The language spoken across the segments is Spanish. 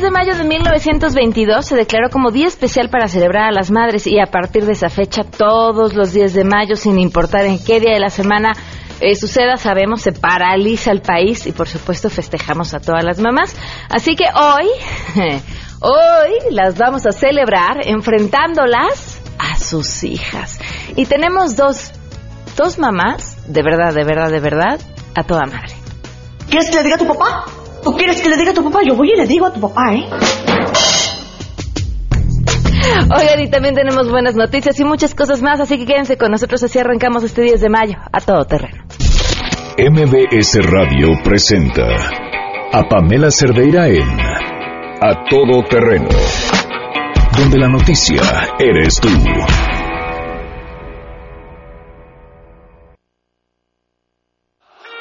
10 de mayo de 1922 se declaró como día especial para celebrar a las madres y a partir de esa fecha todos los días de mayo, sin importar en qué día de la semana eh, suceda, sabemos, se paraliza el país y por supuesto festejamos a todas las mamás. Así que hoy, hoy las vamos a celebrar enfrentándolas a sus hijas. Y tenemos dos, dos mamás, de verdad, de verdad, de verdad, a toda madre. ¿Quieres que le diga a tu papá? ¿Tú quieres que le diga a tu papá? Yo voy y le digo a tu papá, ¿eh? Oigan, y también tenemos buenas noticias y muchas cosas más, así que quédense con nosotros, así arrancamos este 10 de mayo, a todo terreno. MBS Radio presenta a Pamela Cerdeira en A Todo Terreno, donde la noticia eres tú.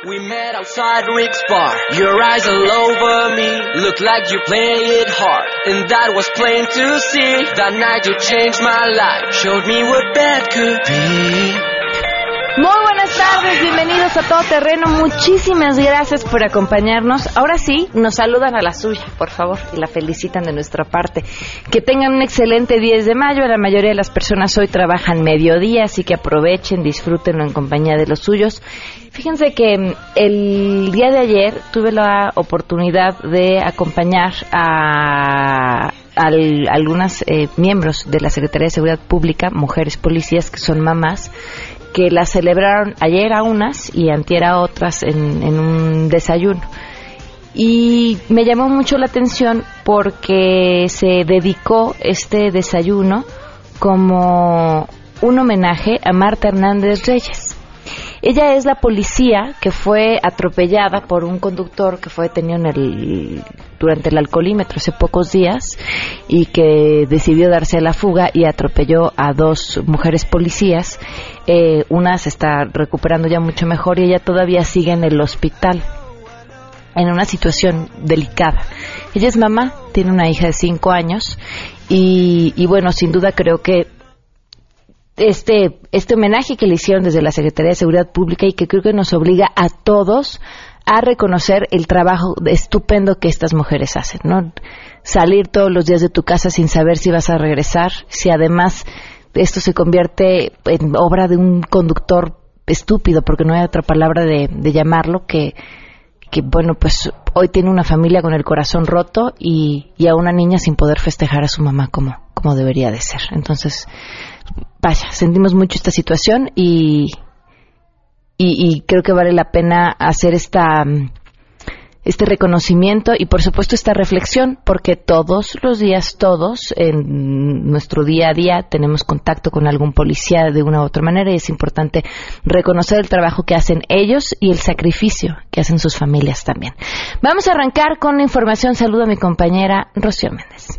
We met outside Rick's bar. Your eyes all over me. Look like you play it hard. And that was plain to see. That night you changed my life. Showed me what bad could be. Tardes, bienvenidos a Todo Terreno. Muchísimas gracias por acompañarnos. Ahora sí, nos saludan a la suya, por favor, y la felicitan de nuestra parte. Que tengan un excelente 10 de mayo. La mayoría de las personas hoy trabajan mediodía, así que aprovechen, disfrútenlo en compañía de los suyos. Fíjense que mm, el día de ayer tuve la oportunidad de acompañar a al, algunas eh, miembros de la Secretaría de Seguridad Pública, mujeres policías que son mamás, que la celebraron ayer a unas y antier a otras en un desayuno. Y me llamó mucho la atención porque se dedicó este desayuno como un homenaje a Marta Hernández Reyes. Ella es la policía que fue atropellada por un conductor que fue detenido en el, durante el alcoholímetro hace pocos días y que decidió darse a la fuga y atropelló a dos mujeres policías. Eh, una se está recuperando ya mucho mejor y ella todavía sigue en el hospital en una situación delicada. Ella es mamá, tiene una hija de cinco años y, y bueno, sin duda creo que este, este homenaje que le hicieron desde la Secretaría de Seguridad Pública y que creo que nos obliga a todos a reconocer el trabajo estupendo que estas mujeres hacen, ¿no? Salir todos los días de tu casa sin saber si vas a regresar, si además esto se convierte en obra de un conductor estúpido, porque no hay otra palabra de, de llamarlo, que, que, bueno, pues hoy tiene una familia con el corazón roto y, y a una niña sin poder festejar a su mamá como, como debería de ser. Entonces, vaya, sentimos mucho esta situación y, y, creo que vale la pena hacer esta este reconocimiento y por supuesto esta reflexión porque todos los días todos en nuestro día a día tenemos contacto con algún policía de una u otra manera y es importante reconocer el trabajo que hacen ellos y el sacrificio que hacen sus familias también. Vamos a arrancar con la información. Saludo a mi compañera Rocío Méndez.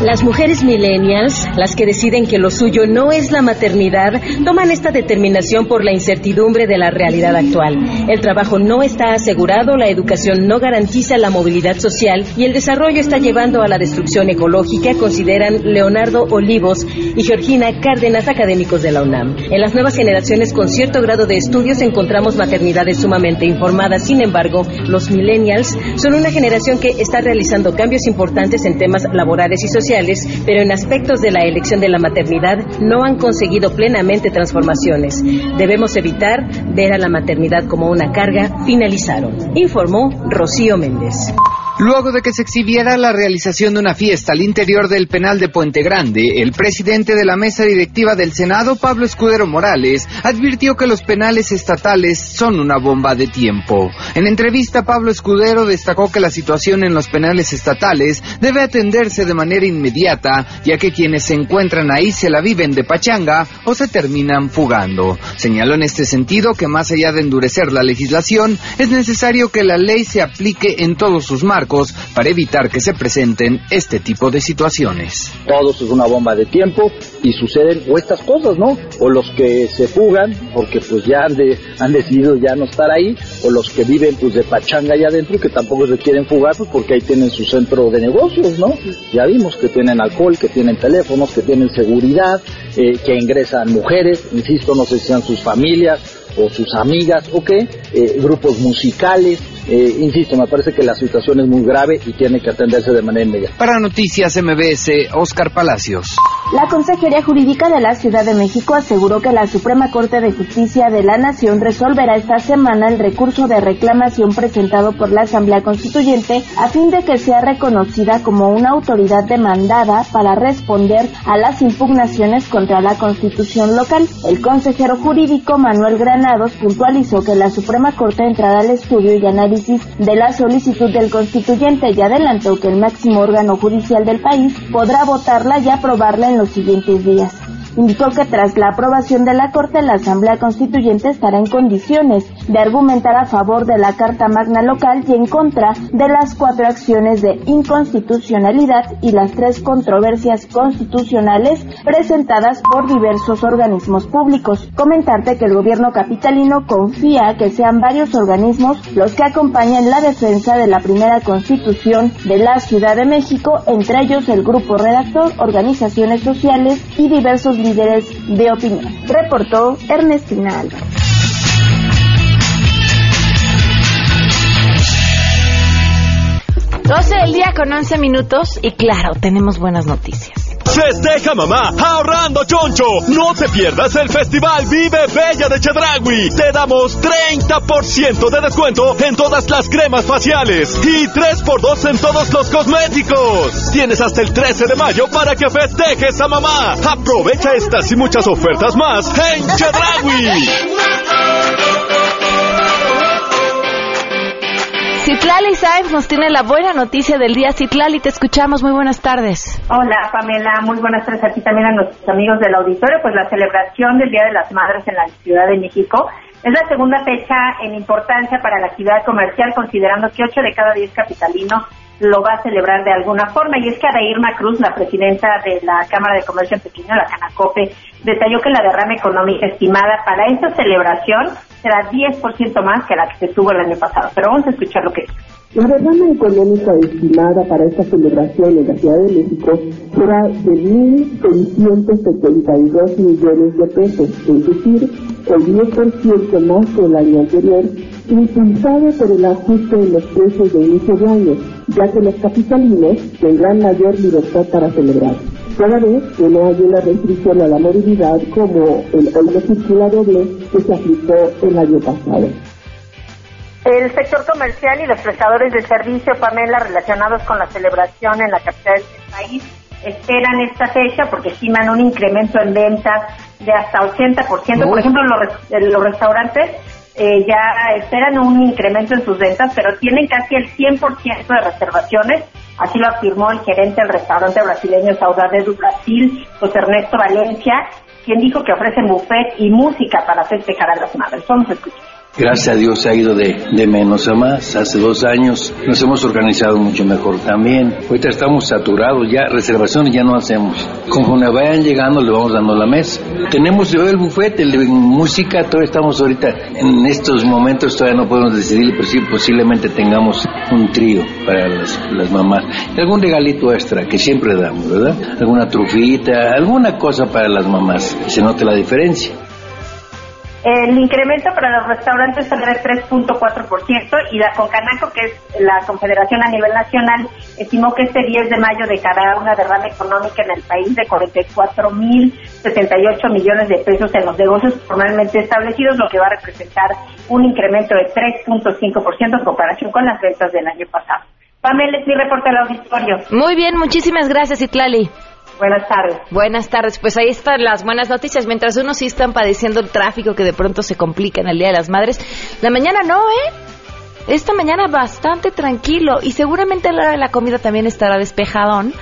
Las mujeres millennials, las que deciden que lo suyo no es la maternidad, toman esta determinación por la incertidumbre de la realidad actual. El trabajo no está asegurado, la educación no garantiza la movilidad social y el desarrollo está llevando a la destrucción ecológica, consideran Leonardo Olivos y Georgina Cárdenas, académicos de la UNAM. En las nuevas generaciones con cierto grado de estudios encontramos maternidades sumamente informadas. Sin embargo, los millennials son una generación que está realizando cambios importantes en temas laborales y sociales pero en aspectos de la elección de la maternidad no han conseguido plenamente transformaciones. Debemos evitar ver a la maternidad como una carga, finalizaron, informó Rocío Méndez. Luego de que se exhibiera la realización de una fiesta al interior del penal de Puente Grande, el presidente de la mesa directiva del Senado, Pablo Escudero Morales, advirtió que los penales estatales son una bomba de tiempo. En entrevista, Pablo Escudero destacó que la situación en los penales estatales debe atenderse de manera inmediata, ya que quienes se encuentran ahí se la viven de pachanga o se terminan fugando. Señaló en este sentido que más allá de endurecer la legislación, es necesario que la ley se aplique en todos sus marcos para evitar que se presenten este tipo de situaciones. Todo es una bomba de tiempo y suceden o estas cosas, ¿no? O los que se fugan porque pues ya han, de, han decidido ya no estar ahí, o los que viven pues de pachanga allá adentro que tampoco se quieren fugar pues porque ahí tienen su centro de negocios, ¿no? Ya vimos que tienen alcohol, que tienen teléfonos, que tienen seguridad, eh, que ingresan mujeres, insisto, no sé si sean sus familias o sus amigas o qué, eh, grupos musicales. Eh, insisto, me parece que la situación es muy grave y tiene que atenderse de manera inmediata. Para Noticias MBS, Oscar Palacios. La Consejería Jurídica de la Ciudad de México aseguró que la Suprema Corte de Justicia de la Nación resolverá esta semana el recurso de reclamación presentado por la Asamblea Constituyente a fin de que sea reconocida como una autoridad demandada para responder a las impugnaciones contra la Constitución local. El consejero jurídico Manuel Granados puntualizó que la Suprema Corte entrará al estudio y análisis de la solicitud del constituyente y adelantó que el máximo órgano judicial del país podrá votarla y aprobarla en los siguientes días. Indicó que tras la aprobación de la Corte, la Asamblea Constituyente estará en condiciones de argumentar a favor de la Carta Magna local y en contra de las cuatro acciones de inconstitucionalidad y las tres controversias constitucionales presentadas por diversos organismos públicos. Comentarte que el gobierno capitalino confía que sean varios organismos los que acompañen la defensa de la primera constitución de la Ciudad de México, entre ellos el grupo redactor, organizaciones sociales y diversos líderes de opinión. Reportó Ernestina Álvarez. 12 del día con 11 minutos y claro, tenemos buenas noticias. Festeja mamá ahorrando choncho. No te pierdas el festival Vive Bella de Chedragui. Te damos 30% de descuento en todas las cremas faciales y 3x2 en todos los cosméticos. Tienes hasta el 13 de mayo para que festejes a mamá. Aprovecha estas y muchas ofertas más en Chedragui. Citlali Sainz nos tiene la buena noticia del día. Citlali, te escuchamos. Muy buenas tardes. Hola, Pamela. Muy buenas tardes a ti también a nuestros amigos del auditorio. Pues la celebración del Día de las Madres en la Ciudad de México es la segunda fecha en importancia para la actividad comercial, considerando que 8 de cada 10 capitalinos lo va a celebrar de alguna forma. Y es que Adairma Cruz, la presidenta de la Cámara de Comercio en Pequeño, la Canacope, detalló que la derrama económica estimada para esta celebración será 10% más que la que se tuvo el año pasado. Pero vamos a escuchar lo que dice. La derrama económica estimada para esta celebración en la Ciudad de México será de 1.672 millones de pesos, es decir, el 10% más que el año anterior, impulsada por el ajuste en los precios de inicio de año, ya que los capitalinos tendrán mayor libertad para celebrar. Cada vez que no hay una restricción a la movilidad como el hoy circula doble que se aplicó el año pasado. El sector comercial y los prestadores de servicio, Pamela, relacionados con la celebración en la capital del país, esperan esta fecha porque estiman un incremento en ventas de hasta 80%. Por ejemplo, los, los restaurantes eh, ya esperan un incremento en sus ventas, pero tienen casi el 100% de reservaciones. Así lo afirmó el gerente del restaurante brasileño Saudade do Brasil, José Ernesto Valencia, quien dijo que ofrecen buffet y música para festejar a las madres. Vamos a escuchar. Gracias a Dios se ha ido de, de, menos a más. Hace dos años nos hemos organizado mucho mejor también. Ahorita estamos saturados, ya reservaciones ya no hacemos. Conforme vayan llegando le vamos dando la mesa. Tenemos el bufete, el música, todavía estamos ahorita, en estos momentos todavía no podemos decidir, pero sí posiblemente tengamos un trío para las, las mamás. Y algún regalito extra que siempre damos, ¿verdad? Alguna trufita, alguna cosa para las mamás, se note la diferencia. El incremento para los restaurantes será de 3.4% y la Concanaco, que es la confederación a nivel nacional, estimó que este 10 de mayo dejará una derrama económica en el país de 44.078 millones de pesos en los negocios formalmente establecidos, lo que va a representar un incremento de 3.5% en comparación con las ventas del año pasado. Pamela, es mi reporte al auditorio. Muy bien, muchísimas gracias, Itlali. Buenas tardes. Buenas tardes. Pues ahí están las buenas noticias. Mientras unos sí están padeciendo el tráfico que de pronto se complica en el Día de las Madres, la mañana no, ¿eh? Esta mañana bastante tranquilo y seguramente la hora de la comida también estará despejadón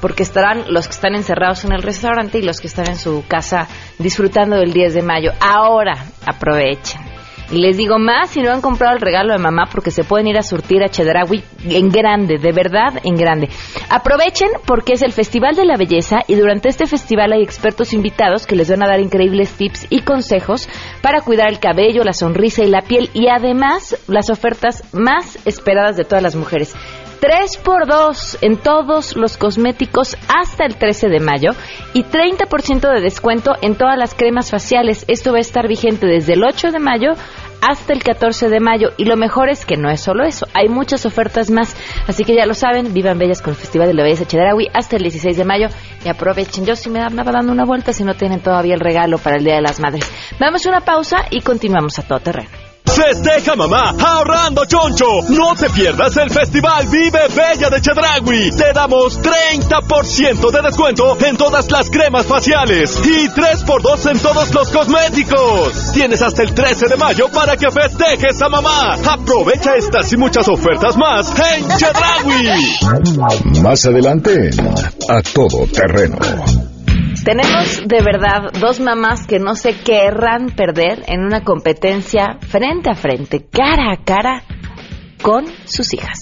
porque estarán los que están encerrados en el restaurante y los que están en su casa disfrutando del 10 de mayo. Ahora, aprovechen. Y les digo más si no han comprado el regalo de mamá porque se pueden ir a surtir a Chedraui en grande, de verdad en grande. Aprovechen porque es el Festival de la Belleza y durante este festival hay expertos invitados que les van a dar increíbles tips y consejos para cuidar el cabello, la sonrisa y la piel y además las ofertas más esperadas de todas las mujeres. 3x2 en todos los cosméticos hasta el 13 de mayo y 30% de descuento en todas las cremas faciales. Esto va a estar vigente desde el 8 de mayo hasta el 14 de mayo. Y lo mejor es que no es solo eso, hay muchas ofertas más. Así que ya lo saben, vivan bellas con el Festival de la Belleza Chedraui hasta el 16 de mayo y aprovechen. Yo sí me andaba dando una vuelta si no tienen todavía el regalo para el Día de las Madres. Damos una pausa y continuamos a todo terreno. Festeja mamá ahorrando choncho. No te pierdas el Festival Vive Bella de Chedragui. Te damos 30% de descuento en todas las cremas faciales y 3x2 en todos los cosméticos. Tienes hasta el 13 de mayo para que festejes a mamá. Aprovecha estas y muchas ofertas más en Chedragui. Más adelante A Todo Terreno. Tenemos de verdad dos mamás que no se querrán perder en una competencia frente a frente, cara a cara, con sus hijas.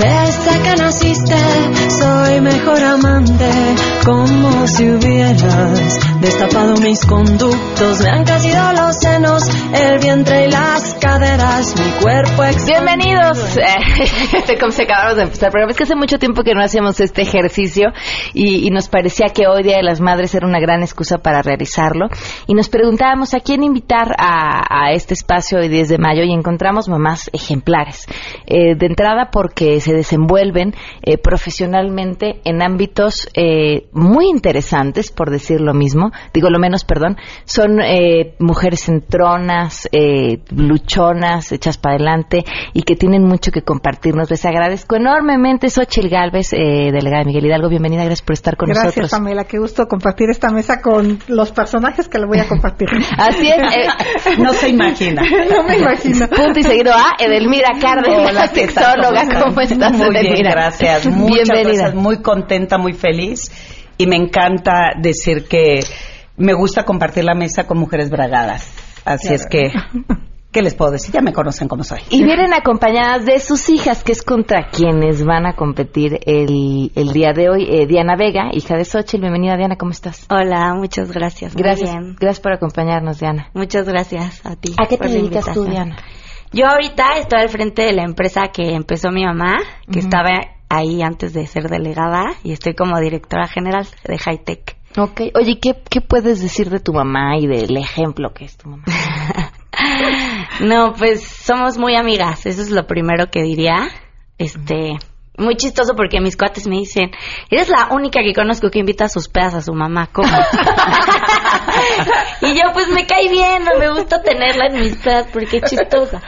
Desde que naciste soy mejor amante, como si hubieras destapado mis conductos. Me han crecido los senos, el vientre y las caderas, mi cuerpo Bienvenidos. Eh, como se acabamos de empezar, pero es que hace mucho tiempo que no hacíamos este ejercicio y, nos parecía que hoy Día de las Madres era una gran excusa para realizarlo. Y nos preguntábamos a quién invitar a, a este espacio hoy 10 de mayo y encontramos mamás ejemplares. Eh, de entrada porque se desenvuelven eh, profesionalmente en ámbitos eh, muy interesantes, por decir lo mismo, digo lo menos, perdón, son eh, mujeres entronas, eh, luchonas, hechas para adelante y que tienen mucho que compartirnos. Les agradezco enormemente, Xochil Galvez, eh, delegada de Miguel Hidalgo, bienvenida, gracias por estar con gracias, nosotros. Gracias, Pamela, qué gusto compartir esta mesa con los personajes que le voy a compartir. Así es. no se imagina. no me imagino. Punto y seguido a Edelmira Cárdenas, la sexóloga, ¿cómo estás? Muy bien, gracias. Muchas Bienvenida. gracias. Muy contenta, muy feliz. Y me encanta decir que me gusta compartir la mesa con mujeres bragadas. Así claro. es que, ¿qué les puedo decir? Ya me conocen como soy. Y vienen acompañadas de sus hijas, que es contra quienes van a competir el, el día de hoy. Eh, Diana Vega, hija de Xochitl. Bienvenida, Diana, ¿cómo estás? Hola, muchas gracias. Gracias. Gracias por acompañarnos, Diana. Muchas gracias a ti. ¿A qué te dedicas tú, Diana? Yo ahorita estoy al frente de la empresa que empezó mi mamá, que uh -huh. estaba ahí antes de ser delegada y estoy como directora general de High Tech. Ok, oye, ¿qué, ¿qué puedes decir de tu mamá y del ejemplo que es tu mamá? no, pues somos muy amigas, eso es lo primero que diría. Este, uh -huh. Muy chistoso porque mis cuates me dicen, eres la única que conozco que invita a sus pedas a su mamá, ¿cómo? y yo pues me cae bien, no me gusta tenerla en mis pedas porque es chistosa.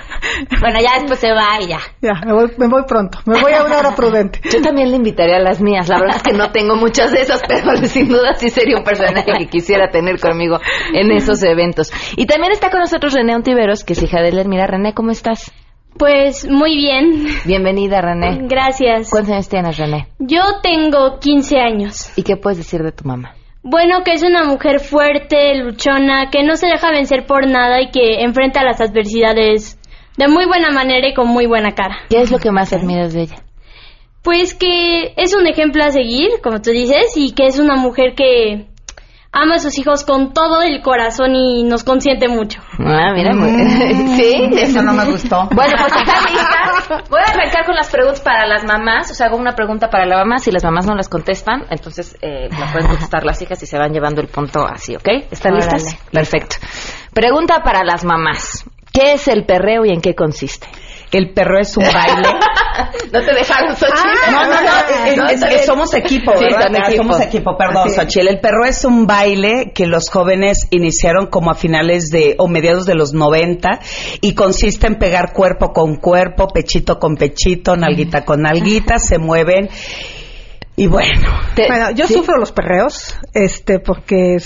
Bueno, ya después se va y ya. Ya, me voy, me voy pronto, me voy a una hora prudente. Yo también le invitaría a las mías, la verdad es que no tengo muchas de esas, pero sin duda sí sería un personaje que quisiera tener conmigo en esos eventos. Y también está con nosotros René Ontiveros, que es hija de Mira, René, ¿cómo estás? Pues muy bien. Bienvenida, René. Gracias. ¿Cuántos años tienes, René? Yo tengo 15 años. ¿Y qué puedes decir de tu mamá? Bueno, que es una mujer fuerte, luchona, que no se deja vencer por nada y que enfrenta las adversidades de muy buena manera y con muy buena cara. ¿Qué es lo que más admiras de ella? Pues que es un ejemplo a seguir, como tú dices, y que es una mujer que ama a sus hijos con todo el corazón y nos consiente mucho. Ah, mira, mm, sí, eso no me gustó. Bueno, pues están listas. Voy a arrancar con las preguntas para las mamás. O sea, hago una pregunta para la mamá. Si las mamás no las contestan, entonces eh, la pueden contestar las hijas y se van llevando el punto así, ¿ok? ¿Están Órale. listas? Perfecto. Pregunta para las mamás. ¿Qué es el perreo y en qué consiste? El perro es un baile. no te dejaron, Xochitl. Ah, no, no, no. Es, es, somos equipo, Sí, ¿verdad? Ah, equipo. Somos equipo, perdón. Xochitl. El perro es un baile que los jóvenes iniciaron como a finales de o mediados de los 90 y consiste en pegar cuerpo con cuerpo, pechito con pechito, nalguita con nalguita, se mueven. Y bueno, Bueno, yo sufro los perreos, este, porque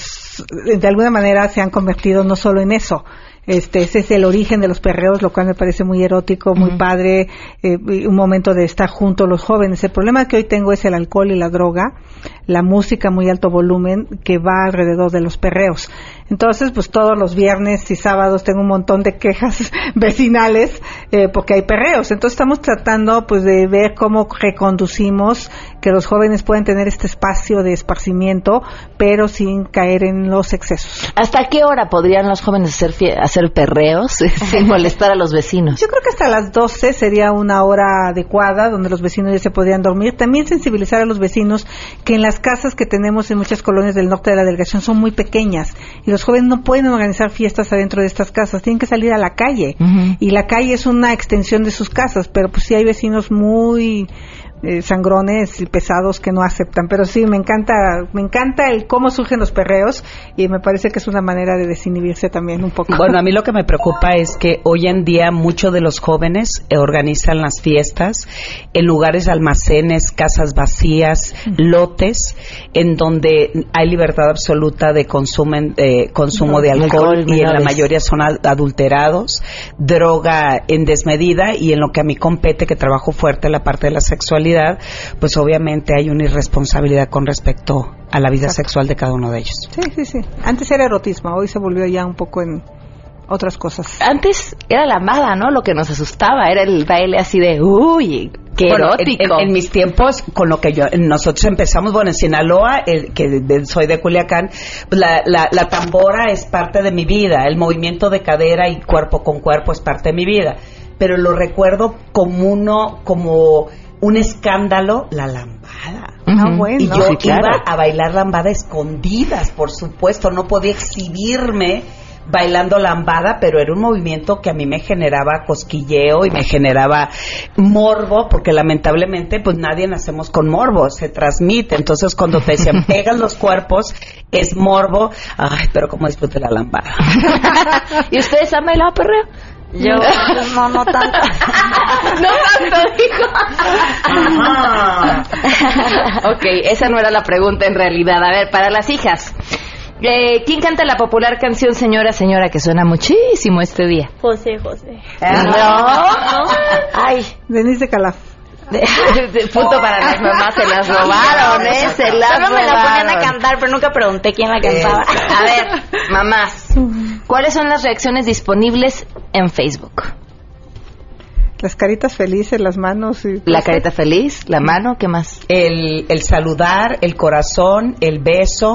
de alguna manera se han convertido no solo en eso, Este, ese es el origen de los perreos, lo cual me parece muy erótico, muy padre, eh, un momento de estar juntos los jóvenes. El problema que hoy tengo es el alcohol y la droga, la música muy alto volumen que va alrededor de los perreos. Entonces, pues todos los viernes y sábados tengo un montón de quejas vecinales eh, porque hay perreos. Entonces estamos tratando pues de ver cómo reconducimos que los jóvenes pueden tener este espacio de esparcimiento, pero sin caer en los excesos. ¿Hasta qué hora podrían los jóvenes hacer, fie- hacer perreos sin molestar a los vecinos? Yo creo que hasta las 12 sería una hora adecuada donde los vecinos ya se podrían dormir. También sensibilizar a los vecinos que en las casas que tenemos en muchas colonias del norte de la delegación son muy pequeñas y los jóvenes no pueden organizar fiestas adentro de estas casas, tienen que salir a la calle. Y la calle es una extensión de sus casas, pero pues sí hay vecinos muy eh, sangrones y pesados que no aceptan, pero sí me encanta, me encanta el cómo surgen los perreos y me parece que es una manera de desinhibirse también un poco. Bueno, a mí lo que me preocupa es que hoy en día muchos de los jóvenes eh, organizan las fiestas en lugares almacenes, casas vacías, lotes, en donde hay libertad absoluta de consumen- eh, consumo de Alcohol, alcohol y en la mayoría son ad- adulterados, droga en desmedida y en lo que a mí compete, que trabajo fuerte la parte de la sexualidad, pues obviamente hay una irresponsabilidad con respecto a la vida sexual de cada uno de ellos. Sí, sí, sí. Antes era erotismo, hoy se volvió ya un poco en otras cosas. Antes era la amada, ¿no? Lo que nos asustaba era el baile así de, uy, qué Bueno, erótico. En, en mis tiempos, con lo que yo, nosotros empezamos, bueno, en Sinaloa, el, que de- soy de Culiacán, pues la, la, la tambora es parte de mi vida, el movimiento de cadera y cuerpo con cuerpo es parte de mi vida, pero lo recuerdo como uno, como un escándalo, la lambada. Ah, bueno. Y yo Sí, claro. iba a bailar lambada escondidas, por supuesto, no podía exhibirme bailando lambada, pero era un movimiento que a mí me generaba cosquilleo y me generaba morbo, porque lamentablemente pues nadie nacemos con morbo, se transmite. Entonces cuando te decían pegan los cuerpos, es morbo, ay, pero como disfruté la lambada. ¿Y ustedes han bailado perreo? Yo, no, no tanto. no tanto, dijo. ok, esa no era la pregunta en realidad. A ver, para las hijas. Eh, ¿Quién canta la popular canción Señora, Señora que suena muchísimo este día? José, José. No. Ay. Denise de Calaf. Punto para las mamás, se las robaron, ¿eh? Se las Solo me la ponían a robaron. cantar, pero nunca pregunté quién la cantaba. A ver, mamás, ¿cuáles son las reacciones disponibles en Facebook? Las caritas felices, las manos y... La carita feliz, la mano, ¿qué más? El, el saludar, el corazón, el beso,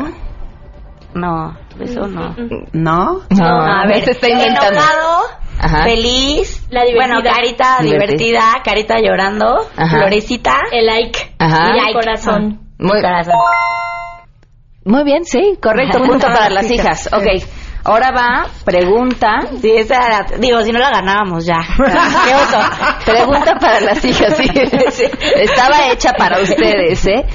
No, eso no. ¿no? No, a ver, se está inventando. enojado, Ajá. feliz, La divertida. bueno, carita Divertida. divertida, carita llorando, Ajá. florecita, El like. Ajá. Y el corazón. Muy, corazón. muy bien, sí, correcto, punto para las hijas. Ok, ahora va, pregunta. Sí, esa era, digo, si no la ganábamos ya. ¿Qué oso? Pregunta para las hijas, sí, sí. Estaba hecha para ustedes, ¿eh?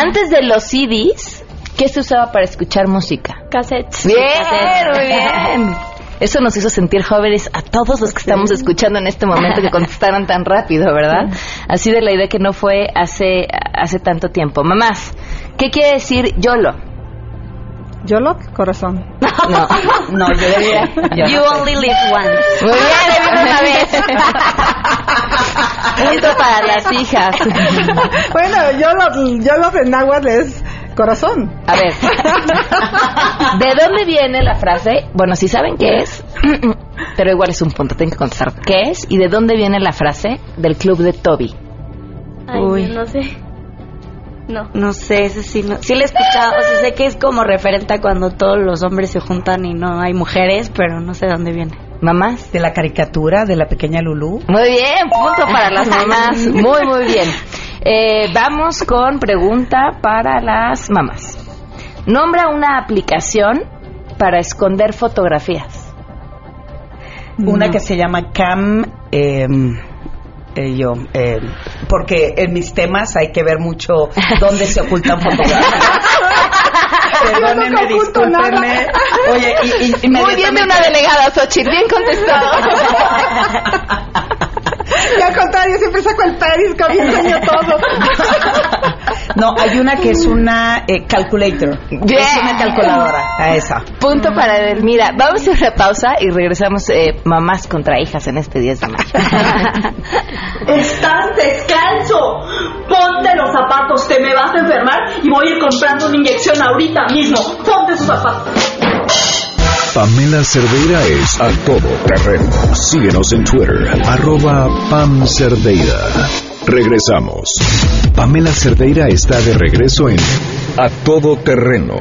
Antes de los CDs, ¿qué se usaba para escuchar música? Cassettes. Bien, muy bien. Eso nos hizo sentir jóvenes a todos los que estamos escuchando en este momento que contestaron tan rápido, ¿verdad? Así de la idea que no fue hace, hace tanto tiempo. Mamás, ¿qué quiere decir YOLO? Yolo, corazón. No. No, yo diría, yo You no sé. only live once. Muy bien, una vez. Punto para las hijas. bueno, Yolo, Yolo en náhuatl es corazón. A ver, ¿de dónde viene la frase? Bueno, si saben qué es, pero igual es un punto, tengo que contestar. ¿Qué es y de dónde viene la frase del club de Toby? Ay, Uy. yo no sé. No. No sé, ese sí, no, sí lo he escuchado, o sea, sé que es como referente a cuando todos los hombres se juntan y no hay mujeres, pero no sé de dónde viene. ¿Mamás? De la caricatura de la pequeña Lulú. Muy bien, punto para las mamás. Muy, muy bien. Eh, vamos con pregunta para las mamás. Nombra una aplicación para esconder fotografías. Una que se llama Cam. eh, eh, yo, eh, porque en mis temas hay que ver mucho dónde se ocultan fotografías. Perdónenme, discúlpenme. Oye, y, y- y Muy bien de una delegada, Xochitl, bien contestado. Y al contrario, siempre saco el periscope y enseño todo. No, hay una que es una eh, calculator. Bien. Es una calculadora. A esa. Punto para Edelmira. Vamos a una pausa y regresamos eh, mamás contra hijas en este 10 de mayo. Estás descalzo. Ponte los zapatos, te me vas a enfermar y voy a ir comprando una inyección ahorita mismo. Ponte sus zapatos. Pamela Cerdeira es a todo terreno. Síguenos en Twitter, arroba Pam Cerdeira. Regresamos. Pamela Cerdeira está de regreso en A Todo Terreno.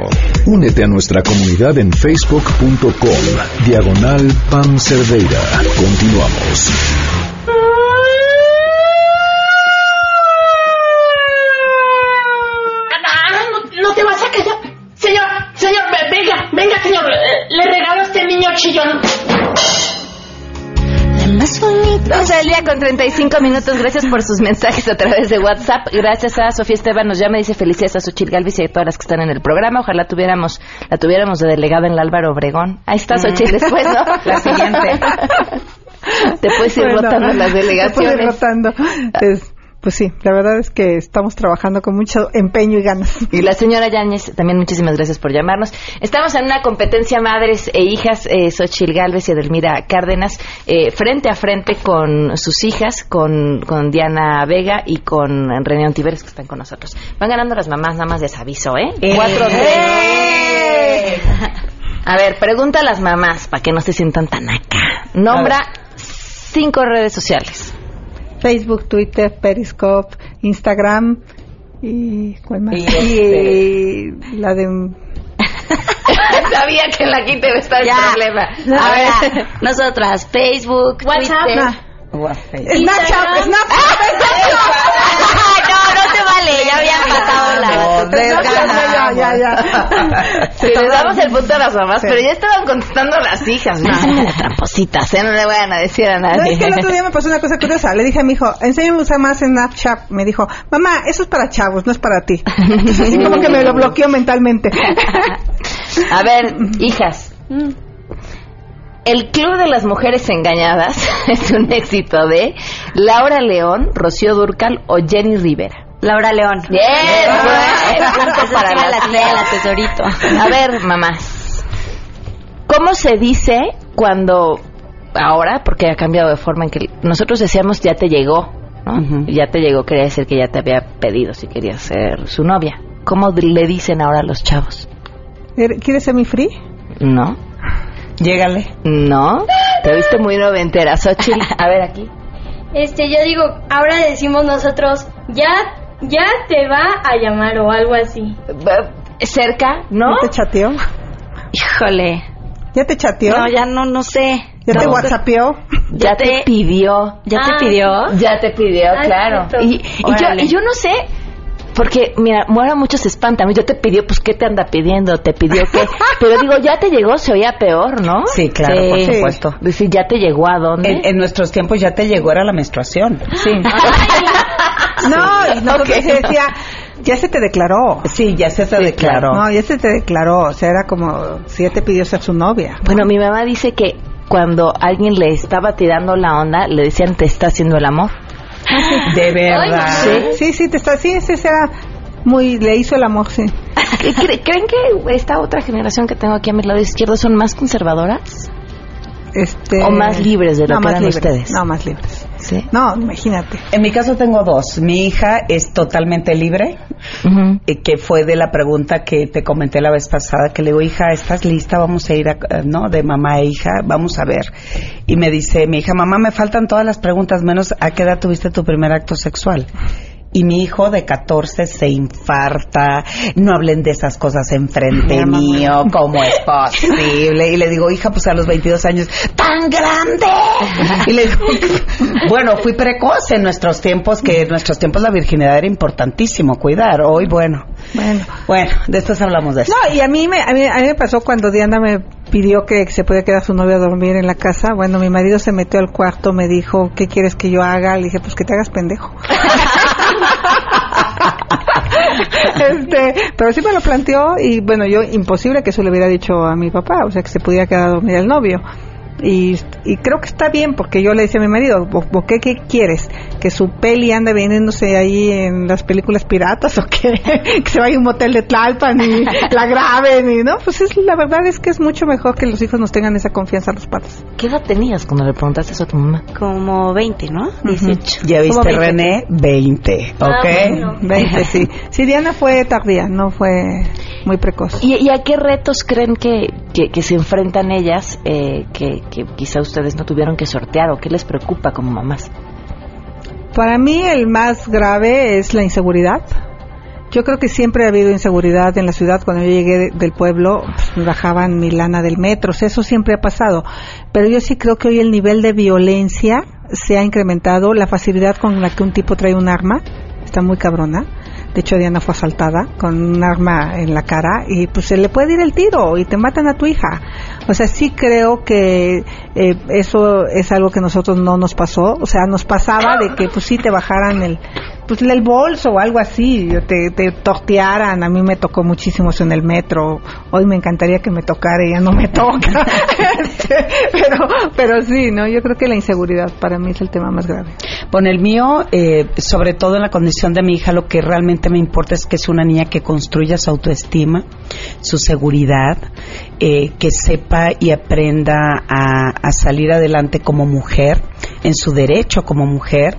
Únete a nuestra comunidad en facebook.com, diagonal Pam Cerdeira. Continuamos. No, te vas a callar. Señor, señor, ve- venga, venga, señor. eh, Le regalo a este niño chillón. 12 del día con 35 minutos. Gracias por sus mensajes a través de WhatsApp. Gracias a Sofía Esteban. Nos llama y dice felicidades a Xochitl Galvis y a todas las que están en el programa. Ojalá tuviéramos, la tuviéramos de delegada en el Álvaro Obregón. Ahí está Xochitl después, ¿no? La siguiente. Te puedes ir Bueno, rotando las me puedo ir delegaciones. rotando. Es- pues sí, la verdad es que estamos trabajando con mucho empeño y ganas. Y la señora Yáñez, también muchísimas gracias por llamarnos. Estamos en una competencia madres e hijas, eh, Xochitl Galvez y Edelmira Cárdenas, eh, frente a frente con sus hijas, con, con Diana Vega y con René Ontiveros, que están con nosotros. Van ganando las mamás, nada más les aviso, ¿eh? ¡Eh! Cuatro, tres. A ver, pregunta a las mamás, para que no se sientan tan acá. Nombra cinco redes sociales. Facebook, Twitter, Periscope, Instagram y ¿cuál más? Y Y, la de Sabía que en la quinta iba a estar Ya. el problema. A ver, nosotras, Facebook, WhatsApp. Twitter. Ah, Snapchat, no, no te vale, ya habían matado la desganamos. Ya, ya, ya. Sí, les damos el punto a las mamás, pero ya estaban contestando las hijas. No, trampositas, ¿eh? No le vayan a decir a No, nadie. es que el otro día me pasó una cosa curiosa. Le dije a mi hijo, enséñame a usar más Snapchat. Me dijo, mamá, eso es para chavos, no es para ti. Así como que me lo bloqueó mentalmente. A ver, hijas. El Club de las Mujeres Engañadas es un éxito de Laura León, Rocío Durcal o Jenny Rivera. Laura León. Bien, para la la tesorito. A ver, mamás. ¿Cómo se dice cuando ahora, porque ha cambiado de forma en que nosotros decíamos ya te llegó, ¿no? Ya te llegó, quería decir que ya te había pedido si querías ser su novia. ¿Cómo le dicen ahora a los chavos? ¿Quieres ser mi free? ¿No? Llégale. ¿No? Te viste muy noventera, Xochitl. A ver aquí. Este, yo digo, ahora decimos nosotros, ya, ya te va a llamar o algo así. Cerca, ¿no? ¿Ya te chateó? Híjole. ¿Ya te chateó? No, ya no, no sé. ¿Ya te whatsappeó? Ya te pidió. ¿Ya te Ah, pidió? Ya te pidió, Ah, claro. Y, y yo, y yo no sé, porque, mira, ahora muchos se espantan. Yo te pidió, pues, ¿qué te anda pidiendo? ¿Te pidió qué? Pero digo, ya te llegó, se oía peor, ¿no? Sí, claro, Sí. por supuesto. Decir, ¿ya te llegó a dónde? En, en nuestros tiempos ya te llegó, era la menstruación. Sí. No, y nosotros Ok. se decía, ya se te declaró. Sí, ya se te declaró. No, ya se te declaró. O sea, era como si ya te pidió ser su novia. Bueno, mi mamá dice que cuando alguien le estaba tirando la onda, le decían, te está haciendo el amor. De verdad. Sí, sí, sí, te está, sí, ese era muy, le hizo el amor, sí. ¿Cre- cre- ¿Creen que esta otra generación que tengo aquí a mi lado izquierdo son más conservadoras? Este, ¿O más libres de lo no, que eran libres. ustedes? No, más libres. Sí. No, imagínate. En mi caso tengo dos. Mi hija es totalmente libre, eh, que fue de la pregunta que te comenté la vez pasada, que le digo, hija, ¿estás lista? Vamos a ir, a, eh, ¿no? De mamá e hija, vamos a ver. Y me dice, mi hija, mamá, me faltan todas las preguntas, menos a qué edad tuviste tu primer acto sexual. Y mi hijo de 14 se infarta, no hablen de esas cosas enfrente mío, ¿cómo es posible? Y le digo, hija, pues a los 22 años, ¡tan grande! Y le digo, bueno, fui precoz en nuestros tiempos, que en nuestros tiempos la virginidad era importantísimo cuidar. Hoy, bueno. Bueno. Bueno, después hablamos de eso. No, y a mí, me, a mí, a mí me pasó cuando Diana me pidió que se podía quedar su novia a dormir en la casa. Bueno, mi marido se metió al cuarto, me dijo, ¿qué quieres que yo haga? Le dije, pues que te hagas pendejo. este, pero sí me lo planteó y bueno, yo imposible que eso le hubiera dicho a mi papá, o sea, que se pudiera quedar a dormir el novio. Y, y creo que está bien, porque yo le decía a mi marido, ¿por qué, qué quieres? ¿Que su peli ande vendiéndose ahí en las películas piratas o qué? que se vaya a un motel de Tlalpan y la graben y no, pues es, la verdad es que es mucho mejor que los hijos nos tengan esa confianza a los padres. ¿Qué edad tenías cuando le preguntaste eso a tu mamá? Como 20, ¿no? 18. Ya Como viste, 20. René, 20, Ah, ¿ok? bueno, 20, sí. Sí, Diana fue tardía, no fue muy precoz. ¿Y, y a qué retos creen que, que, que se enfrentan ellas eh, que, que quizá ustedes no tuvieron que sortear o qué les preocupa como mamás? Para mí el más grave es la inseguridad. Yo creo que siempre ha habido inseguridad en la ciudad. Cuando yo llegué de- del pueblo, pues, bajaban mi lana del metro. Eso siempre ha pasado. Pero yo sí creo que hoy el nivel de violencia se ha incrementado. La facilidad con la que un tipo trae un arma está muy cabrona. De hecho, Diana fue asaltada con un arma en la cara y pues se le puede ir el tiro y te matan a tu hija. O sea, sí creo que eh, eso es algo que nosotros no nos pasó. O sea, nos pasaba de que pues sí te bajaran el pues el bolso o algo así, te, te tortearan. A mí me tocó muchísimo eso en el metro. Hoy me encantaría que me tocara y ya no me toca. Este, pero, pero sí, ¿no? Yo creo que la inseguridad para mí es el tema más grave. Bueno, el mío, eh, sobre todo en la condición de mi hija, lo que realmente me importa es que es una niña que construya su autoestima, su seguridad, eh, que sepa y aprenda a, a salir adelante como mujer, en su derecho como mujer,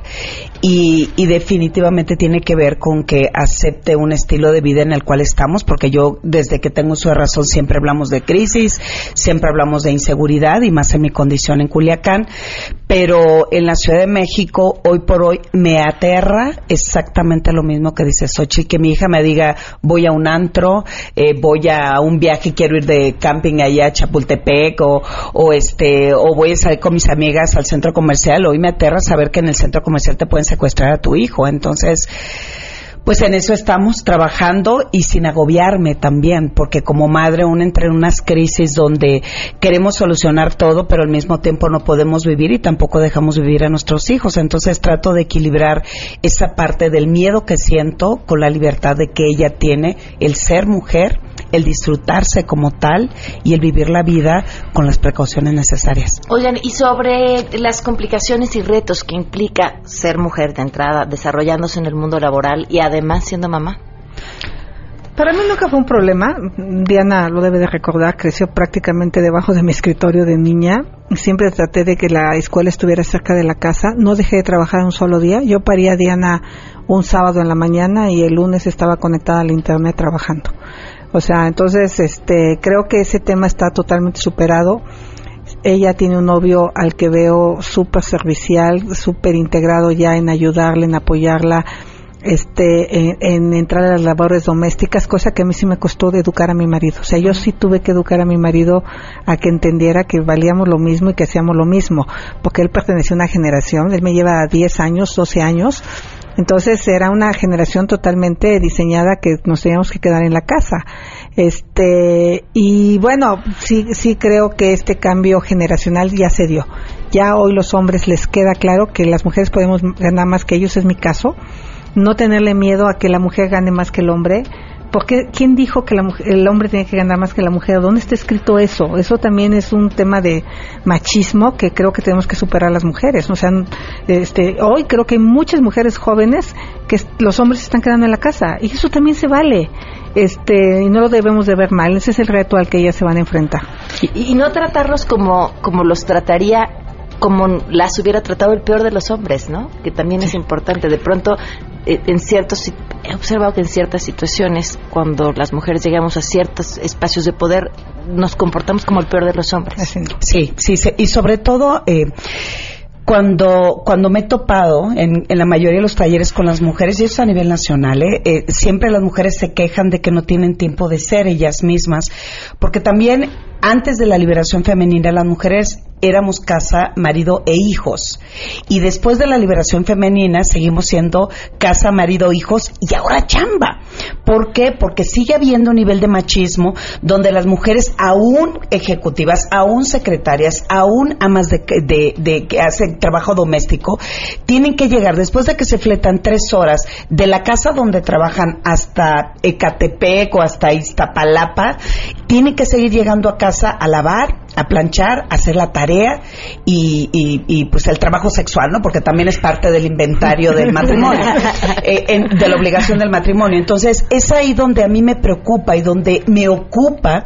y, y definitivamente tiene que ver con que acepte un estilo de vida en el cual estamos, porque yo desde que tengo su razón siempre hablamos de crisis, siempre hablamos de inseguridad y más en mi condición en Culiacán, pero en la Ciudad de México hoy por hoy me aterra exactamente lo mismo que dice Sochi, que mi hija me diga voy a un antro, eh, voy a un viaje, quiero ir de camping allá a Chapultepec o, o este o voy a salir con mis amigas al centro comercial, hoy me aterra saber que en el centro comercial te pueden secuestrar a tu hijo, entonces pues en eso estamos trabajando y sin agobiarme también, porque como madre uno entra en unas crisis donde queremos solucionar todo, pero al mismo tiempo no podemos vivir y tampoco dejamos vivir a nuestros hijos. Entonces trato de equilibrar esa parte del miedo que siento con la libertad de que ella tiene, el ser mujer, el disfrutarse como tal y el vivir la vida con las precauciones necesarias. Oigan, y sobre las complicaciones y retos que implica ser mujer de entrada, desarrollándose en el mundo laboral y además siendo mamá. Para mí nunca fue un problema. Diana lo debe de recordar, creció prácticamente debajo de mi escritorio de niña. Siempre traté de que la escuela estuviera cerca de la casa. No dejé de trabajar un solo día. Yo paría a Diana un sábado en la mañana y el lunes estaba conectada al internet trabajando. O sea, entonces, este, creo que ese tema está totalmente superado. Ella tiene un novio al que veo súper servicial, súper integrado ya en ayudarle, en apoyarla, este, en, en entrar a las labores domésticas, cosa que a mí sí me costó de educar a mi marido. O sea, yo sí tuve que educar a mi marido a que entendiera que valíamos lo mismo y que hacíamos lo mismo, porque él pertenecía a una generación, él me lleva 10 años, 12 años, entonces era una generación totalmente diseñada que nos teníamos que quedar en la casa. Este, y bueno, sí, sí creo que este cambio generacional ya se dio. Ya hoy los hombres les queda claro que las mujeres podemos ganar más que ellos, es mi caso. No tenerle miedo a que la mujer gane más que el hombre. Porque ¿quién dijo que la mujer- el hombre tiene que ganar más que la mujer? ¿Dónde está escrito eso? Eso también es un tema de machismo que creo que tenemos que superar las mujeres. O sea, este, hoy creo que hay muchas mujeres jóvenes que los hombres se están quedando en la casa y eso también se vale. Este, y no lo debemos de ver mal. Ese es el reto al que ellas se van a enfrentar. Y, y no tratarlos como, como los trataría como las hubiera tratado el peor de los hombres, ¿no? Que también es importante. De pronto, eh, en ciertos, he observado que en ciertas situaciones, cuando las mujeres llegamos a ciertos espacios de poder, nos comportamos como el peor de los hombres. Sí, sí, sí, y sobre todo eh, cuando cuando me he topado en, en la mayoría de los talleres con las mujeres y eso a nivel nacional, eh, eh, siempre las mujeres se quejan de que no tienen tiempo de ser ellas mismas, porque también antes de la liberación femenina las mujeres éramos casa, marido e hijos. Y después de la liberación femenina seguimos siendo casa, marido, hijos y ahora chamba. ¿Por qué? Porque sigue habiendo un nivel de machismo donde las mujeres aún ejecutivas, aún secretarias, aún amas de, de- de que hacen trabajo doméstico, tienen que llegar después de que se fletan tres horas de la casa donde trabajan hasta Ecatepec o hasta Iztapalapa, tienen que seguir llegando a casa a lavar, a planchar, a hacer la tarea y, y- y, pues el trabajo sexual, ¿no? Porque también es parte del inventario del matrimonio, eh, en- de la obligación del matrimonio. Entonces, es ahí donde a mí me preocupa y donde me ocupa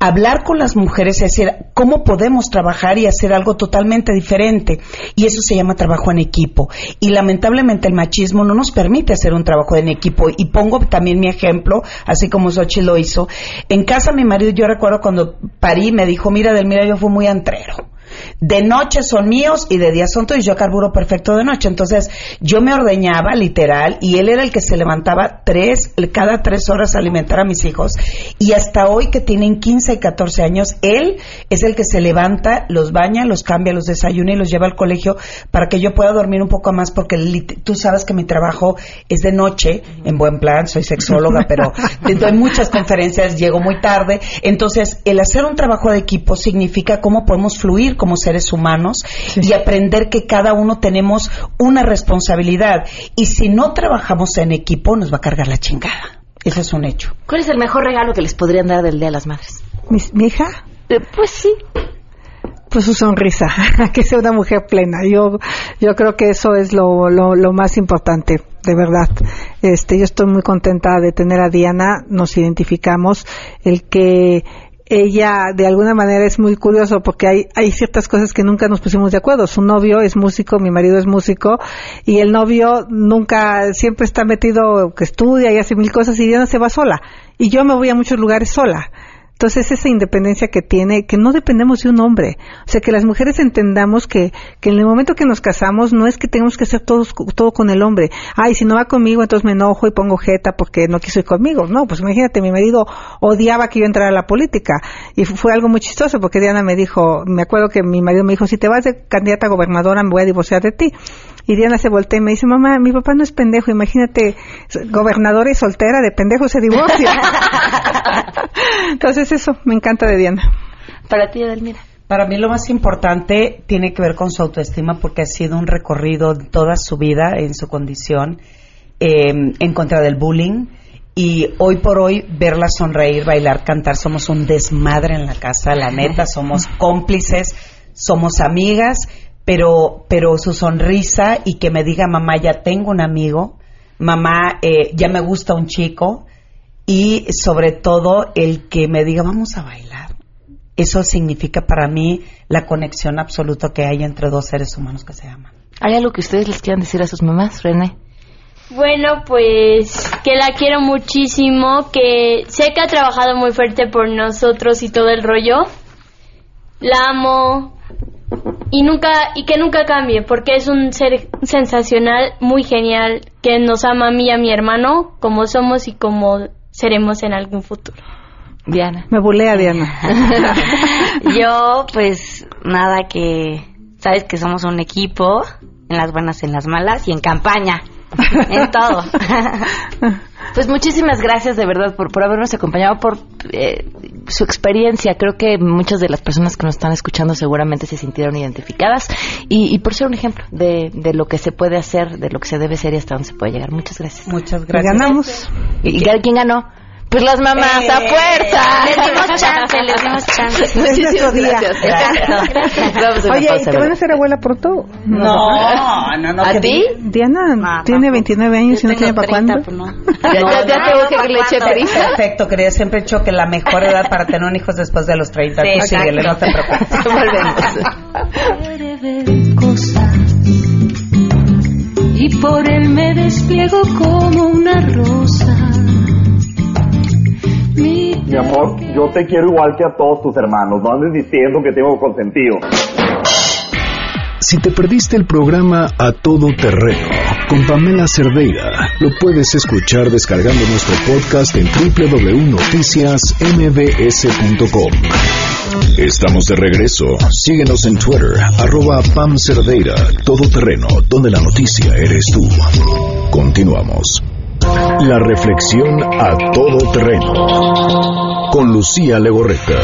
hablar con las mujeres y decir cómo podemos trabajar y hacer algo totalmente diferente. Y eso se llama trabajo en equipo. Y lamentablemente el machismo no nos permite hacer un trabajo en equipo. Y pongo también mi ejemplo, así como Xochitl lo hizo. En casa mi marido, yo recuerdo cuando parí, me dijo, mira, Delmira, yo fui muy antrero. De noche son míos y de día son tuyos. Yo carburo perfecto de noche. Entonces, yo me ordeñaba literal y él era el que se levantaba tres, cada tres horas a alimentar a mis hijos. Y hasta hoy que tienen 15 y 14 años, él es el que se levanta, los baña, los cambia, los desayuna y los lleva al colegio para que yo pueda dormir un poco más porque tú sabes que mi trabajo es de noche, en buen plan, soy sexóloga, pero doy muchas conferencias, llego muy tarde. Entonces, el hacer un trabajo de equipo significa cómo podemos fluir como seres humanos y aprender que cada uno tenemos una responsabilidad. Y si no trabajamos en equipo, nos va a cargar la chingada. Eso es un hecho. ¿Cuál es el mejor regalo que les podrían dar del Día de las Madres? ¿Mi, mi hija? pues sí. Pues su sonrisa, que sea una mujer plena. Yo, yo creo que eso es lo, lo, lo más importante, de verdad. Este, yo estoy muy contenta de tener a Diana, nos identificamos, el que ella de alguna manera es muy curioso porque hay, hay ciertas cosas que nunca nos pusimos de acuerdo. Su novio es músico, mi marido es músico y el novio nunca, siempre está metido, que estudia y hace mil cosas y Diana se va sola. Y yo me voy a muchos lugares sola. Entonces esa independencia que tiene, que no dependemos de un hombre. O sea, que las mujeres entendamos que, que en el momento que nos casamos no es que tengamos que hacer todos, todo con el hombre. Ay, si no va conmigo, entonces me enojo y pongo jeta porque no quiso ir conmigo. No, pues imagínate, mi marido odiaba que yo entrara a la política. Y fue algo muy chistoso porque Diana me dijo, me acuerdo que mi marido me dijo, si te vas de candidata a gobernadora me voy a divorciar de ti. Y Diana se voltea y me dice, mamá, mi papá no es pendejo, imagínate, gobernadora y soltera, de pendejo se divorcia. Entonces eso, me encanta de Diana. Para ti, Edelmira. Para mí lo más importante tiene que ver con su autoestima porque ha sido un recorrido toda su vida en su condición eh, en contra del bullying y hoy por hoy verla sonreír, bailar, cantar, somos un desmadre en la casa, la neta, somos cómplices, somos amigas, pero, pero su sonrisa y que me diga mamá ya tengo un amigo, mamá eh, ya me gusta un chico y sobre todo el que me diga vamos a bailar. Eso significa para mí la conexión absoluta que hay entre dos seres humanos que se aman. ¿Hay algo que ustedes les quieran decir a sus mamás, René? Bueno, pues que la quiero muchísimo, que sé que ha trabajado muy fuerte por nosotros y todo el rollo. La amo y nunca y que nunca cambie, porque es un ser sensacional, muy genial, que nos ama a mí y a mi hermano como somos y como seremos en algún futuro. Diana. Me bulea Diana. Yo, pues, nada que... Sabes que somos un equipo, en las buenas, en las malas y en campaña. en todo. Pues muchísimas gracias de verdad por, por habernos acompañado, por eh, su experiencia. Creo que muchas de las personas que nos están escuchando seguramente se sintieron identificadas y, y por ser un ejemplo de, de lo que se puede hacer, de lo que se debe ser y hasta dónde se puede llegar. Muchas gracias. Muchas gracias. Ganamos. ¿Y, y quién ganó? Pues las mamás, a fuerza. Les dimos chance, les dimos chance. Muchísimas gracias. A una Oye, ¿y te van a hacer abuela pronto? No, no, no. ¿A que ti? Diana tiene 29 años y no tiene para cuándo. Ya, ya, ya tengo que le eche prisa. Perfecto, querida. Siempre he dicho que la mejor edad para tener un hijo es después de los 30. Sí, Tú síguele, no te preocupes. Volvemos. Y por él me despliego como una rosa. Mi amor, yo te quiero igual que a todos tus hermanos. No andes diciendo que tengo consentido. Si te perdiste el programa A Todo Terreno con Pamela Cerdeira, lo puedes escuchar descargando nuestro podcast en www.noticiasmbs.com. Estamos de regreso. Síguenos en Twitter, arroba Pam Cerdeira, Todo Terreno, donde la noticia eres tú. Continuamos. La reflexión a todo terreno. Con Lucía Legorreta.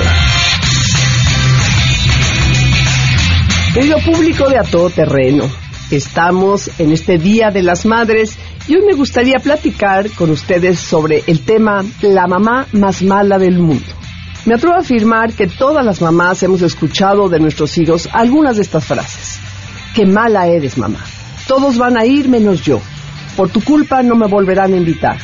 Querido público de A Todo Terreno, estamos en este Día de las Madres y hoy me gustaría platicar con ustedes sobre el tema La mamá más mala del mundo. Me atrevo a afirmar que todas las mamás hemos escuchado de nuestros hijos algunas de estas frases. Qué mala eres, mamá. Todos van a ir menos yo. Por tu culpa no me volverán a invitar.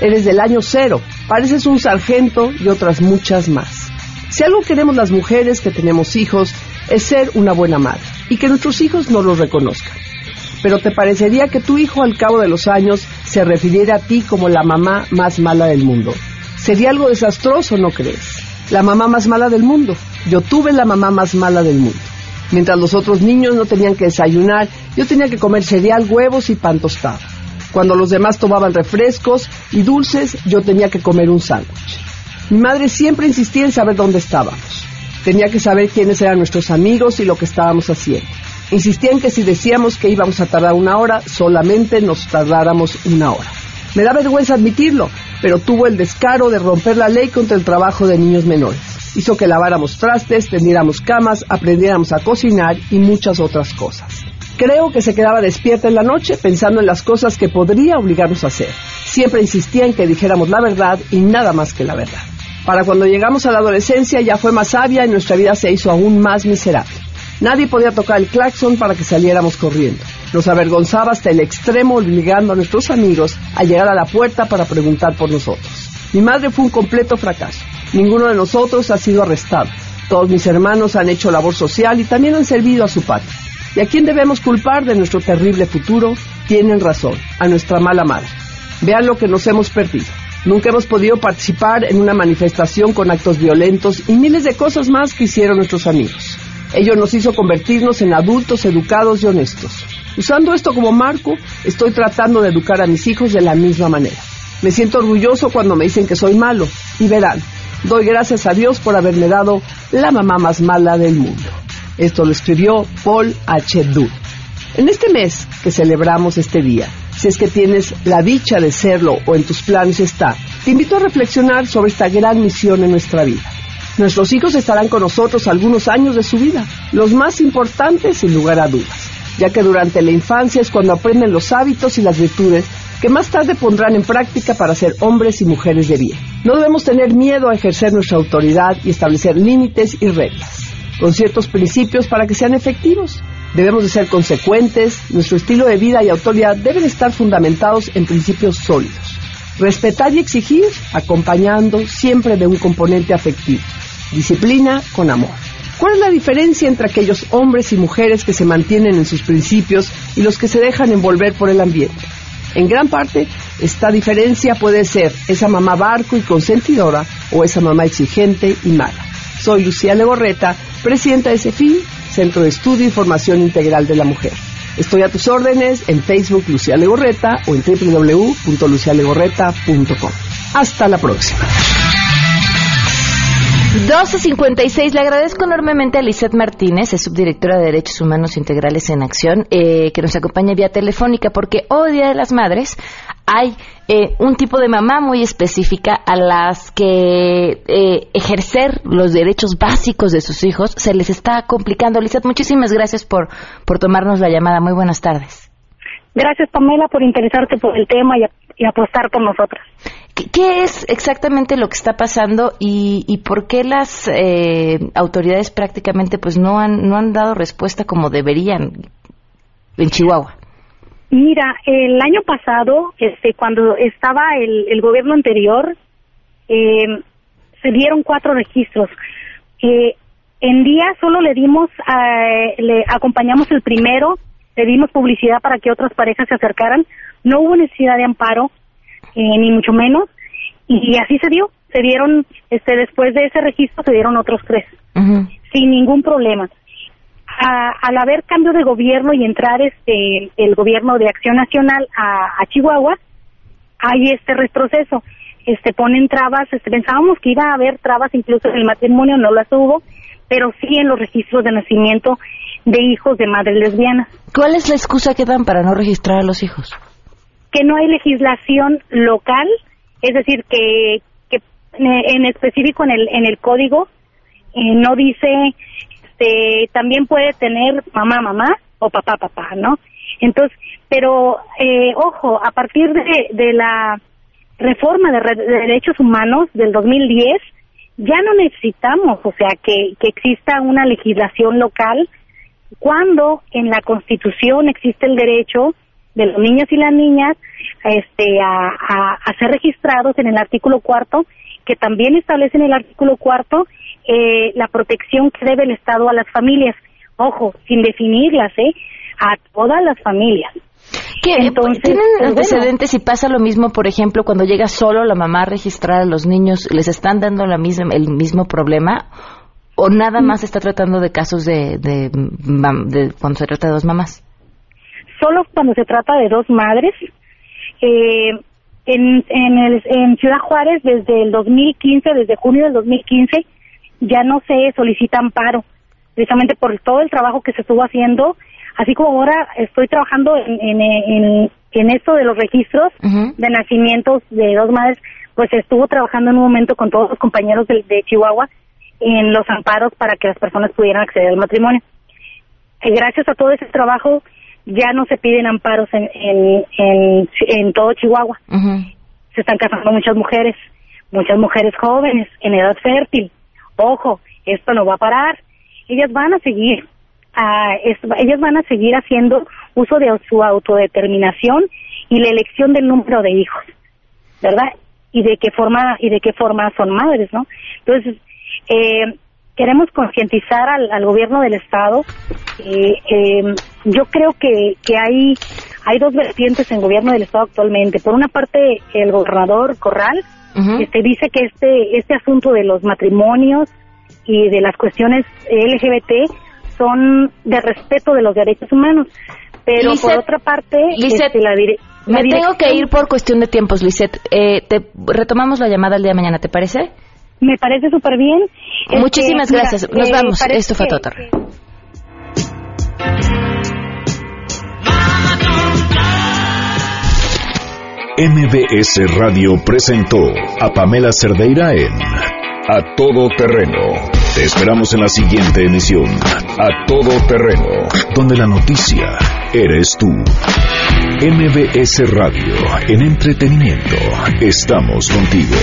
Eres del año cero. Pareces un sargento y otras muchas más. Si algo queremos las mujeres que tenemos hijos es ser una buena madre y que nuestros hijos no lo reconozcan. Pero te parecería que tu hijo al cabo de los años se refiriera a ti como la mamá más mala del mundo. Sería algo desastroso, ¿no crees? La mamá más mala del mundo. Yo tuve la mamá más mala del mundo. Mientras los otros niños no tenían que desayunar, yo tenía que comer cereal, huevos y pan tostado. Cuando los demás tomaban refrescos y dulces, yo tenía que comer un sándwich. Mi madre siempre insistía en saber dónde estábamos. Tenía que saber quiénes eran nuestros amigos y lo que estábamos haciendo. Insistía en que si decíamos que íbamos a tardar una hora, solamente nos tardáramos una hora. Me da vergüenza admitirlo, pero tuvo el descaro de romper la ley contra el trabajo de niños menores. Hizo que laváramos trastes, tendiéramos camas, aprendiéramos a cocinar y muchas otras cosas. Creo que se quedaba despierta en la noche pensando en las cosas que podría obligarnos a hacer. Siempre insistía en que dijéramos la verdad y nada más que la verdad. Para cuando llegamos a la adolescencia ya fue más sabia y nuestra vida se hizo aún más miserable. Nadie podía tocar el claxon para que saliéramos corriendo. Nos avergonzaba hasta el extremo obligando a nuestros amigos a llegar a la puerta para preguntar por nosotros. Mi madre fue un completo fracaso. Ninguno de nosotros ha sido arrestado. Todos mis hermanos han hecho labor social y también han servido a su patria. ¿Y a quién debemos culpar de nuestro terrible futuro? Tienen razón, a nuestra mala madre. Vean lo que nos hemos perdido. Nunca hemos podido participar en una manifestación con actos violentos y miles de cosas más que hicieron nuestros amigos. Ello nos hizo convertirnos en adultos educados y honestos. Usando esto como marco, estoy tratando de educar a mis hijos de la misma manera. Me siento orgulloso cuando me dicen que soy malo. Y verán, doy gracias a Dios por haberme dado la mamá más mala del mundo. Esto lo escribió Paul H. Dudd. En este mes que celebramos este día, si es que tienes la dicha de serlo o en tus planes está, te invito a reflexionar sobre esta gran misión en nuestra vida. Nuestros hijos estarán con nosotros algunos años de su vida, los más importantes sin lugar a dudas, ya que durante la infancia es cuando aprenden los hábitos y las virtudes que más tarde pondrán en práctica para ser hombres y mujeres de bien. No debemos tener miedo a ejercer nuestra autoridad y establecer límites y reglas con ciertos principios para que sean efectivos. Debemos de ser consecuentes, nuestro estilo de vida y autoridad deben estar fundamentados en principios sólidos. Respetar y exigir, acompañando siempre de un componente afectivo. Disciplina con amor. ¿Cuál es la diferencia entre aquellos hombres y mujeres que se mantienen en sus principios y los que se dejan envolver por el ambiente? En gran parte, esta diferencia puede ser esa mamá barco y consentidora o esa mamá exigente y mala. Soy Lucía Legorreta, presidenta de CEFIN, Centro de Estudio y Formación Integral de la Mujer. Estoy a tus órdenes en Facebook Lucía Legorreta o en www.lucialegorreta.com. Hasta la próxima. 12.56, le agradezco enormemente a Lisette Martínez, es subdirectora de Derechos Humanos Integrales en Acción, eh, que nos acompaña vía telefónica, porque hoy Día de las Madres hay eh, un tipo de mamá muy específica a las que eh, ejercer los derechos básicos de sus hijos se les está complicando. Lisette, muchísimas gracias por, por tomarnos la llamada. Muy buenas tardes. Gracias, Pamela, por interesarte por el tema y, y apostar por nosotras. ¿Qué, qué es exactamente lo que está pasando y, y por qué las eh, autoridades prácticamente pues no han, no han dado respuesta como deberían en Chihuahua? Mira, el año pasado, este, cuando estaba el, el gobierno anterior, eh, se dieron cuatro registros. Eh, en día solo le dimos, eh, le acompañamos el primero, le dimos publicidad para que otras parejas se acercaran. No hubo necesidad de amparo, eh, ni mucho menos, y así se dio. Se dieron, este, después de ese registro, se dieron otros tres, sin ningún problema. A- al haber cambio de gobierno y entrar este el gobierno de Acción Nacional a, a Chihuahua, hay este retroceso. Este ponen trabas, este, pensábamos que iba a haber trabas incluso en el matrimonio, no las hubo, pero sí en los registros de nacimiento de hijos de madres lesbianas. ¿Cuál es la excusa que dan para no registrar a los hijos? que no hay legislación local, es decir, que, que en específico en el en el código eh, no dice, este, también puede tener mamá mamá o papá papá, ¿no? Entonces, pero eh, ojo, a partir de, de la reforma de, re- de derechos humanos del 2010 ya no necesitamos, o sea, que, que exista una legislación local cuando en la Constitución existe el derecho de los niños y las niñas este, a, a, a ser registrados en el artículo cuarto, que también establece en el artículo cuarto eh, la protección que debe el Estado a las familias. Ojo, sin definirlas, ¿eh? A todas las familias. ¿Qué? Entonces, ¿Tienen pues, bueno. antecedentes si pasa lo mismo, por ejemplo, cuando llega solo la mamá a registrar a los niños, les están dando la misma, el mismo problema? ¿O nada Mm. más está tratando de casos de, de, mam- de cuando se trata de dos mamás? solo cuando se trata de dos madres. Eh, en, en, el, en Ciudad Juárez, desde el 2015, desde junio del 2015, ya no se solicita amparo, precisamente por todo el trabajo que se estuvo haciendo, así como ahora estoy trabajando en, en, en, en esto de los registros de nacimientos de dos madres, pues estuvo trabajando en un momento con todos los compañeros de, de Chihuahua en los amparos para que las personas pudieran acceder al matrimonio. Eh, gracias a todo ese trabajo ya no se piden amparos en, en, en, en todo Chihuahua. Se están casando muchas mujeres, muchas mujeres jóvenes en edad fértil. Ojo, esto no va a parar. Ellas van a seguir, es- ellas van a seguir haciendo uso de su autodeterminación y la elección del número de hijos, ¿verdad? Y de qué forma y de qué forma son madres, ¿no? Entonces, eh, queremos concientizar al, al gobierno del estado. Eh, eh, yo creo que, que hay hay dos vertientes en gobierno del estado actualmente. Por una parte, el gobernador Corral este dice que este este asunto de los matrimonios y de las cuestiones LGBT son de respeto de los derechos humanos. Pero por otra parte, este, la, dire- la Me tengo que ir por cuestión de tiempos, Lisette. Eh, te retomamos la llamada el día de mañana, ¿te parece? Me parece súper bien. Este, Muchísimas mira, gracias. Nos eh, vamos. Esto fue. Torre. MBS Radio presentó a Pamela Cerdeira en A Todo Terreno. Te esperamos en la siguiente emisión, A Todo Terreno, donde la noticia eres tú. MBS Radio, en entretenimiento, estamos contigo.